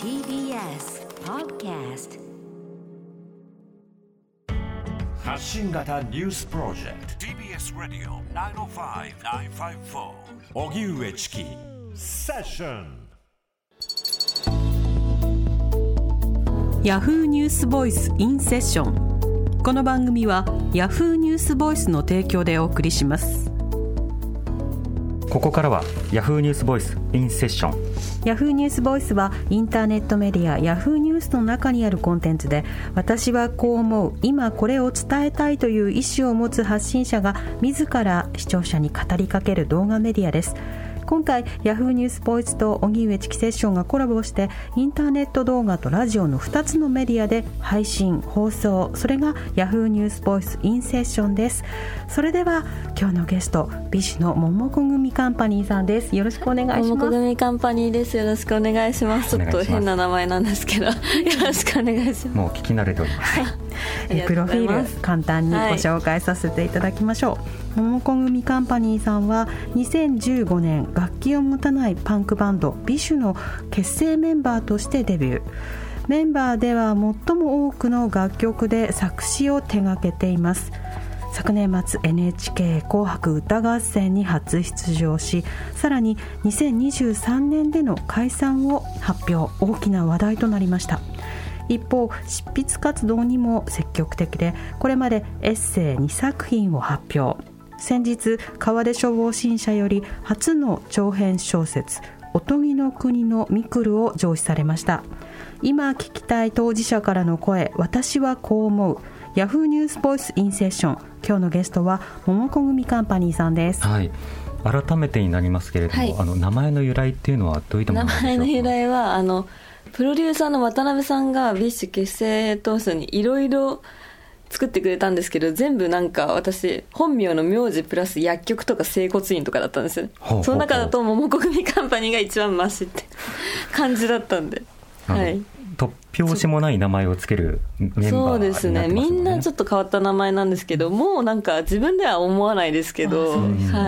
TBS Podcast 発信型ニュースプロジェクト。TBS ラディオ905-954おぎゅうえちきセッションヤフーニュースボイスインセッションこの番組はヤフーニュースボイスの提供でお送りしますここからはヤフーニュースボイスインセッションヤフーニュースボイスはインターネットメディアヤフーニュースの中にあるコンテンツで私はこう思う今これを伝えたいという意思を持つ発信者が自ら視聴者に語りかける動画メディアです。今回ヤフーニュースボイスと荻上チキセッションがコラボしてインターネット動画とラジオの2つのメディアで配信放送。それがヤフーニュースボイスインセッションです。それでは今日のゲスト美酒の桃子組カンパニーさんです。よろしくお願いします。桃子組カンパニーです。よろしくお願いします。ちょっと変な名前なんですけど。よろしくお願いします。もう聞き慣れておりますプロフィール簡単にご紹介させていただきましょう、はい、桃子組カンパニーさんは2015年楽器を持たないパンクバンドビシュの結成メンバーとしてデビュー。メンバーでは最も多くの楽曲で作詞を手掛けています。昨年末 NHK 紅白歌合戦に初出場しさらに2023年での解散を発表。大きな話題となりました一方執筆活動にも積極的でこれまでエッセイ2作品を発表。先日川出消防新社より初の長編小説「おとぎの国のミクル」を上梓されました。今聞きたい当事者からの声私はこう思う。ヤフーニュースボイスインセッション。今日のゲストはモモコグミカンパニーさんです。はい。改めてになりますけれども、はい、あの名前の由来っていうのはどういったもの名前の由来はあのプロデューサーの渡辺さんが BiSH 結成当初にいろいろ作ってくれたんですけど全部なんか私本名の名字プラス薬局とか整骨院とかだったんですよ。その中だとモモコグミカンパニーが一番マシって。感じだったんで。はい突拍子もない名前をつけるメンバー、ね、そうですね。みんなちょっと変わった名前なんですけどもうなんか自分では思わないですけど、は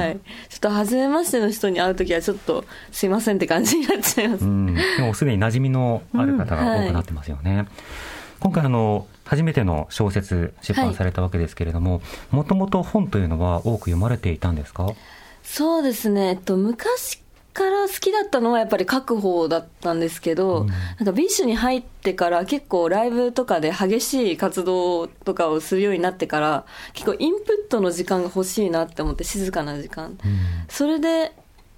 い、ちょっと初めましての人に会う時はちょっとすいませんって感じになっちゃいます、うん、でもすでに馴染みのある方が多くなってますよね、うんはい、今回あの初めての小説出版されたわけですけれどももともと本というのは多く読まれていたんですか？そうですね、えっと、昔から好きだったのはやっぱり書く方だったんですけど、うん、なんか BiSH に入ってから結構ライブとかで激しい活動とかをするようになってから結構インプットの時間が欲しいなって思って静かな時間、うん、それで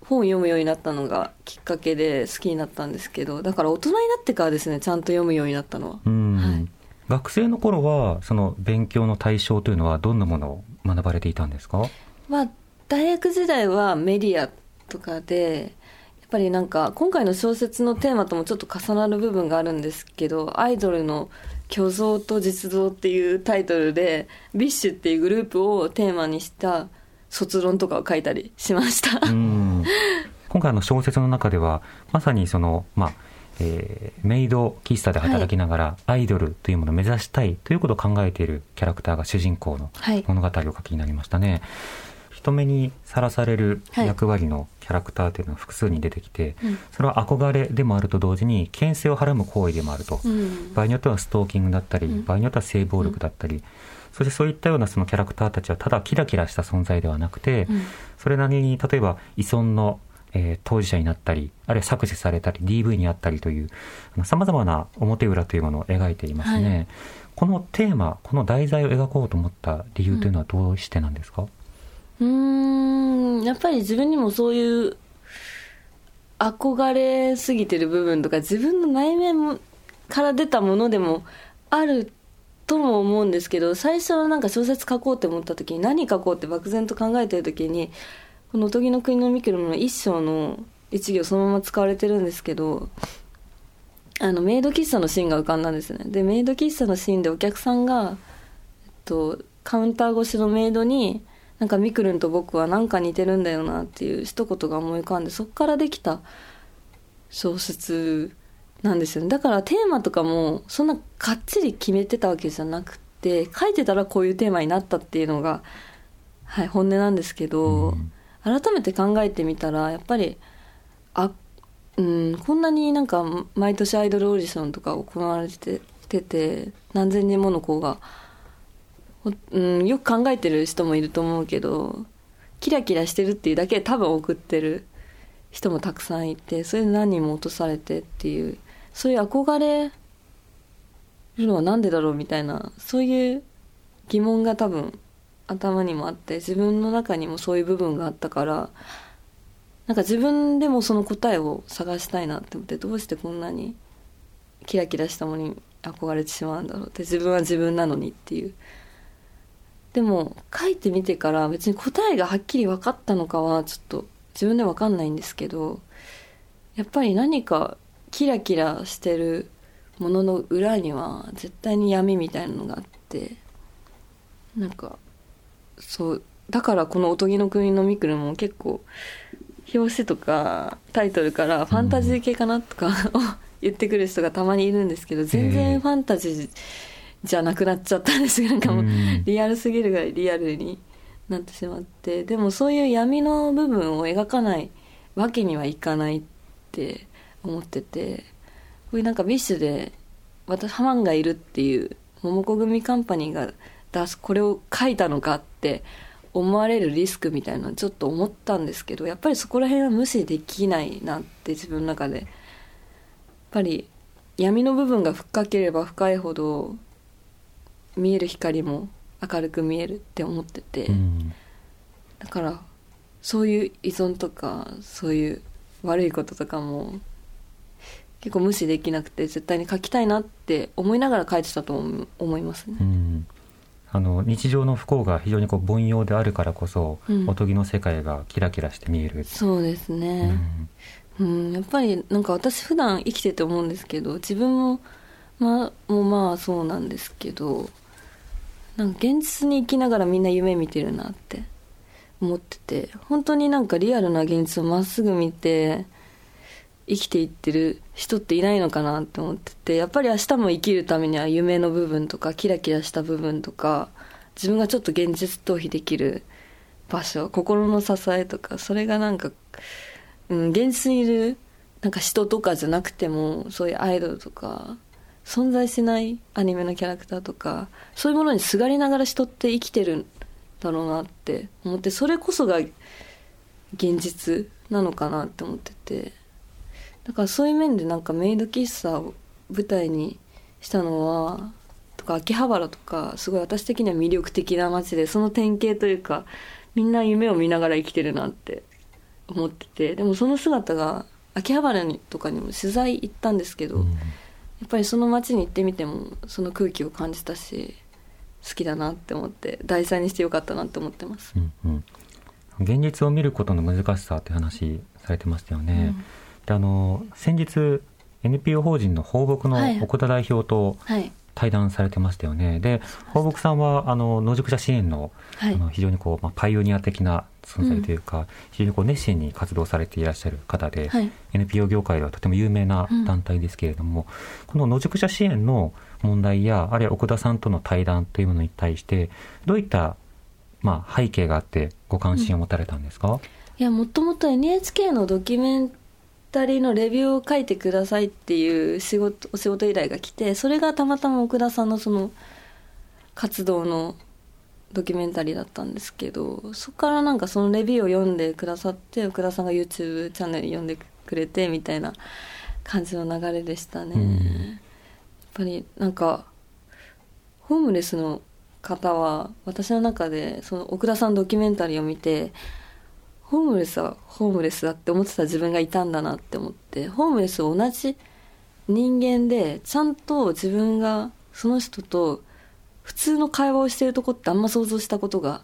本を読むようになったのがきっかけで好きになったんですけどだから大人になってからですねちゃんと読むようになったのは、はい、学生の頃はその勉強の対象というのはどんなものを学ばれていたんですか、まあ、大学時代はメディアとかで、やっぱりなんか、今回の小説のテーマともちょっと重なる部分があるんですけど、アイドルの虚像と実像っていうタイトルで、 BiSH っていうグループをテーマにした卒論とかを書いたりしました。今回の小説の中では、まさにその、まあ、えー、メイド喫茶で働きながら、アイドルというものを目指したいということを考えているキャラクターが主人公の物語を書きになりましたね。はい人目にさらされる役割のキャラクターというのは複数に出てきて、はい、それは憧れでもあると同時に牽制をはらむ行為でもあると、うん、場合によってはストーキングだったり、うん、場合によっては性暴力だったり、うん、そしてそういったようなそのキャラクターたちはただキラキラした存在ではなくて、それなりに例えば依存のえー、当事者になったり、あるいは削除されたり、DV にあったりという、さまざまな表裏というものを描いていますね、はい、このテーマ、この題材を描こうと思った理由というのはどうしてなんですか、うん、うんやっぱり自分にもそういう憧れすぎてる部分とか、自分の内面から出たものでもあるとも思うんですけど、最初はなんか小説書こうって思った時に、何書こうって漠然と考えてる時に、この「おとぎの国のミクロの一章の一行そのまま使われてるんですけど、あの、メイド喫茶のシーンが浮かんだんですね。で、メイド喫茶のシーンでお客さんが、えっと、カウンター越しのメイドに、なんかみくるんと僕はなんか似てるんだよなっていう一言が思い浮かんでそこからできた小説なんですよ。ねだからテーマとかもそんなかっちり決めてたわけじゃなくて書いてたらこういうテーマになったっていうのが、はい、本音なんですけど、うん、改めて考えてみたらやっぱりあうんこんなになんか毎年アイドルオーディションとか行われててて何千人もの子が、うん、よく考えてる人もいると思うけどキラキラしてるっていうだけで多分送ってる人もたくさんいてそれで何人も落とされてっていうそういう憧れるのは何でだろうみたいなそういう疑問が多分頭にもあって自分の中にもそういう部分があったからなんか自分でもその答えを探したいなって思ってどうしてこんなにキラキラしたものに憧れてしまうんだろうって自分は自分なのにっていうでも書いてみてから別に答えがはっきり分かったのかはちょっと自分で分かんないんですけどやっぱり何かキラキラしてるものの裏には絶対に闇みたいなのがあってなんかそうだからこの「おとぎの国のミクル」も結構表紙とかタイトルからファンタジー系かなとか、言ってくる人がたまにいるんですけど全然ファンタジーじゃなくなっちゃったんです。なんかもうリアルすぎるぐらいリアルになってしまって。でもそういう闇の部分を描かないわけにはいかないって思ってて。こういうなんか BiSH で私ハマンがいるっていう桃子組カンパニーが出すこれを書いたのかって思われるリスクみたいなのちょっと思ったんですけどやっぱりそこら辺は無視できないなって自分の中で。やっぱり闇の部分が深ければ深いほど見える光も明るく見えるって思ってて、うん、だからそういう依存とかそういう悪いこととかも結構無視できなくて絶対に書きたいなって思いながら書いてたと思いますね。うん。あの日常の不幸が非常にこう凡庸であるからこそ、うん、おとぎの世界がキラキラして見える。そうですね、うん、うん、やっぱりなんか私普段生きてて思うんですけど自分もまあもうまあそうなんですけどなんか現実に生きながらみんな夢見てるなって思ってて本当になんかリアルな現実をまっすぐ見て生きていってる人っていないのかなって思っててやっぱり明日も生きるためには夢の部分とかキラキラした部分とか自分がちょっと現実逃避できる場所心の支えとかそれがなんか、うん、現実にいるなんか人とかじゃなくてもそういうアイドルとか存在しないアニメのキャラクターとかそういうものにすがりながら人って生きてるんだろうなって思ってそれこそが現実なのかなって思ってて。だからそういう面でなんかメイド喫茶を舞台にしたのはとか秋葉原とかすごい私的には魅力的な街でその典型というかみんな夢を見ながら生きてるなって思ってて。でもその姿が秋葉原にとかにも取材行ったんですけど、うん、やっぱりその街に行ってみてもその空気を感じたし好きだなって思って題材にしてよかったなって思ってます、うんうん、現実を見ることの難しさって話されてましたよね、うん。であの先日 NPO 法人の放牧の奥田代表と対談されてましたよね、はい、で放牧さんはあの野宿者支援のはい、あの非常にこう、まあ、パイオニア的な存在というか、うん、非常にこう熱心に活動されていらっしゃる方で、はい、NPO 業界ではとても有名な団体ですけれども、うん、この野宿者支援の問題やあるいは奥田さんとの対談というものに対してどういった、まあ、背景があってご関心を持たれたんですか、うん、いやもともと NHK のドキュメン二人のレビューを書いてくださいっていう仕事お仕事依頼が来てそれがたまたま奥田さんのその活動のドキュメンタリーだったんですけどそこからなんかそのレビューを読んでくださって奥田さんが YouTube チャンネル読んでくれてみたいな感じの流れでしたね、うん、やっぱりなんかホームレスの方は私の中でその奥田さんのドキュメンタリーを見てホームレスはホームレスだって思ってた自分がいたんだなって思ってホームレスは同じ人間でちゃんと自分がその人と普通の会話をしてるとこってあんま想像したことが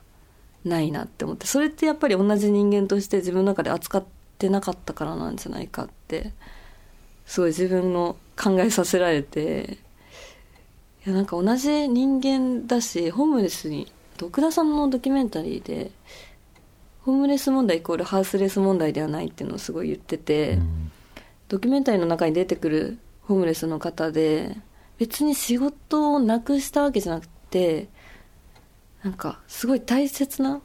ないなって思ってそれってやっぱり同じ人間として自分の中で扱ってなかったからなんじゃないかってすごい自分の考えさせられていやなんか同じ人間だしホームレスに徳田さんのドキュメンタリーでホームレス問題イコールハウスレス問題ではないっていうのをすごい言ってて、うん、ドキュメンタリーの中に出てくるホームレスの方で別に仕事をなくしたわけじゃなくてなんかすごい大切な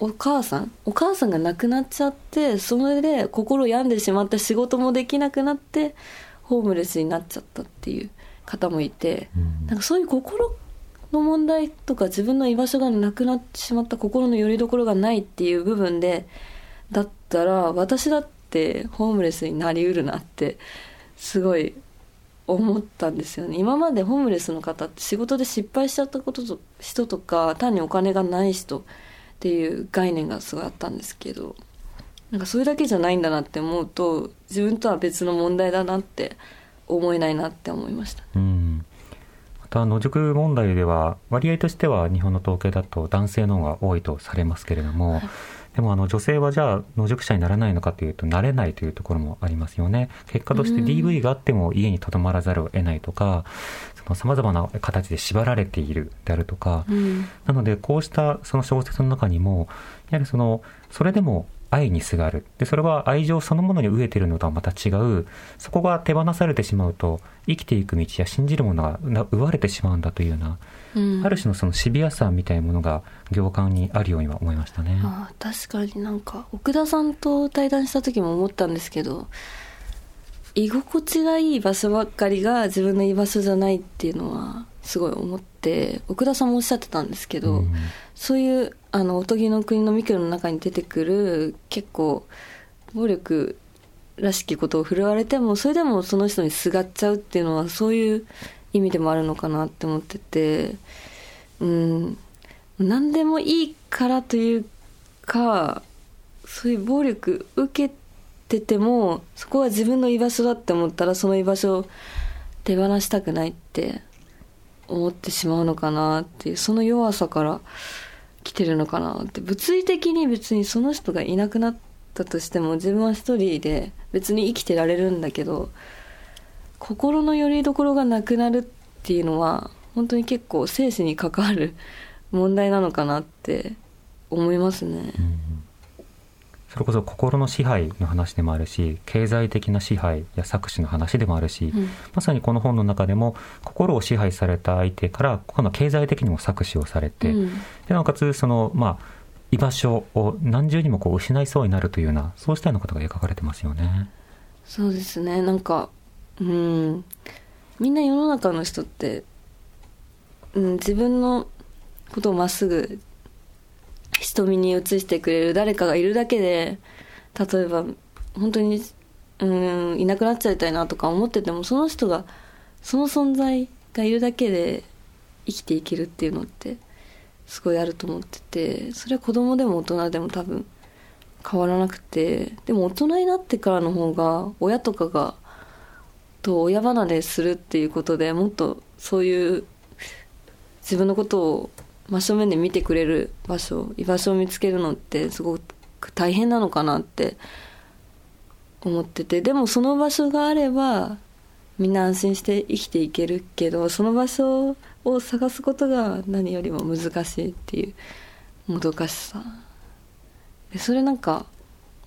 お母さんお母さんが亡くなっちゃってそれで心病んでしまって仕事もできなくなってホームレスになっちゃったっていう方もいて、うん、なんかそういう心の問題とか自分の居場所がなくなってしまった心の拠り所がないっていう部分でだったら私だってホームレスになりうるなってすごい思ったんですよね今までホームレスの方って仕事で失敗しちゃったことと人とか単にお金がない人っていう概念がすごいあったんですけどなんかそれだけじゃないんだなって思うと自分とは別の問題だなって思えないなって思いました。うんまた野宿問題では割合としては日本の統計だと男性の方が多いとされますけれども、はい。でもあの女性はじゃあ野宿者にならないのかというとなれないというところもありますよね。結果として DV があっても家にとどまらざるを得ないとかさまざまな形で縛られているであるとか、うん、なのでこうしたその小説の中にもやはりそのそれでも愛にすがる。でそれは愛情そのものに飢えているのとはまた違う。そこが手放されてしまうと生きていく道や信じるものが奪われてしまうんだというような、うん、ある種のそのシビアさみたいなものが行間にあるようには思いましたね。あ確かになんか奥田さんと対談した時も思ったんですけど居心地がいい場所ばっかりが自分の居場所じゃないっていうのはすごい思って奥田さんもおっしゃってたんですけど、うん、そういうあのおとぎの国のミクロの中に出てくる結構暴力らしきことを振るわれてもそれでもその人にすがっちゃうっていうのはそういう意味でもあるのかなって思っててうん。何でもいいからというかそういう暴力受けててもそこは自分の居場所だって思ったらその居場所を手放したくないって思ってしまうのかなっていうその弱さから来てるのかなって物理的に別にその人がいなくなったとしても自分は一人で別に生きてられるんだけど心の拠り所がなくなるっていうのは本当に結構生死に関わる問題なのかなって思いますね。うんそれこそ心の支配の話でもあるし経済的な支配や搾取の話でもあるし、うん、まさにこの本の中でも心を支配された相手から今度は経済的にも搾取をされて、うん、でなおかつそのまあ居場所を何重にもこう失いそうになるというようなそうしたようなことが描かれてますよね。そうですね。なんかうん。みんな世の中の人って、うん、自分のことをまっすぐ瞳に映してくれる誰かがいるだけで例えば本当にうんいなくなっちゃいたいなとか思っててもその人がその存在がいるだけで生きていけるっていうのってすごいあると思っててそれは子供でも大人でも多分変わらなくてでも大人になってからの方が親とかがと親離れするっていうことでもっとそういう自分のことを真正面で見てくれる場所居場所を見つけるのってすごく大変なのかなって思っててでもその場所があればみんな安心して生きていけるけどその場所を探すことが何よりも難しいっていうもどかしさ。でそれなんか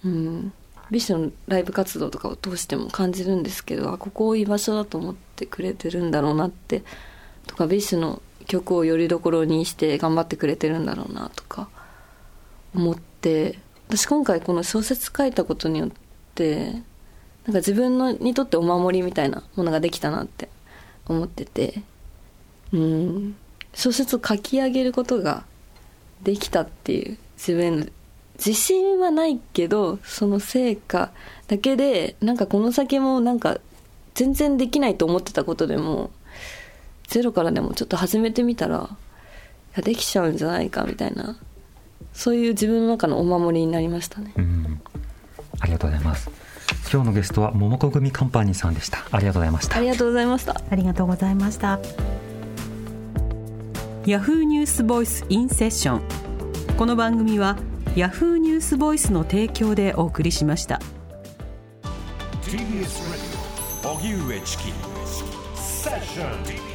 うん BiSH のライブ活動とかを通しても感じるんですけどあここを居場所だと思ってくれてるんだろうなってとか BiSH の曲をよりどころにして頑張ってくれてるんだろうなとか思って。私今回この小説書いたことによってなんか自分のにとってお守りみたいなものができたなって思ってて。うん。小説を書き上げることができたっていう自分の自信はないけどその成果だけでなんかこの先もなんか全然できないと思ってたことでもゼロからでもちょっと始めてみたらいやできちゃうんじゃないかみたいなそういう自分の中のお守りになりましたね、うん、ありがとうございます。今日のゲストは桃子組カンパニーさんでした。ありがとうございました。ありがとうございました。ありがとうございました。ヤフーニュースボイスインセッションこの番組はヤフーニュースボイスの提供でお送りしました。TBS ラジオ荻上チキ。セッション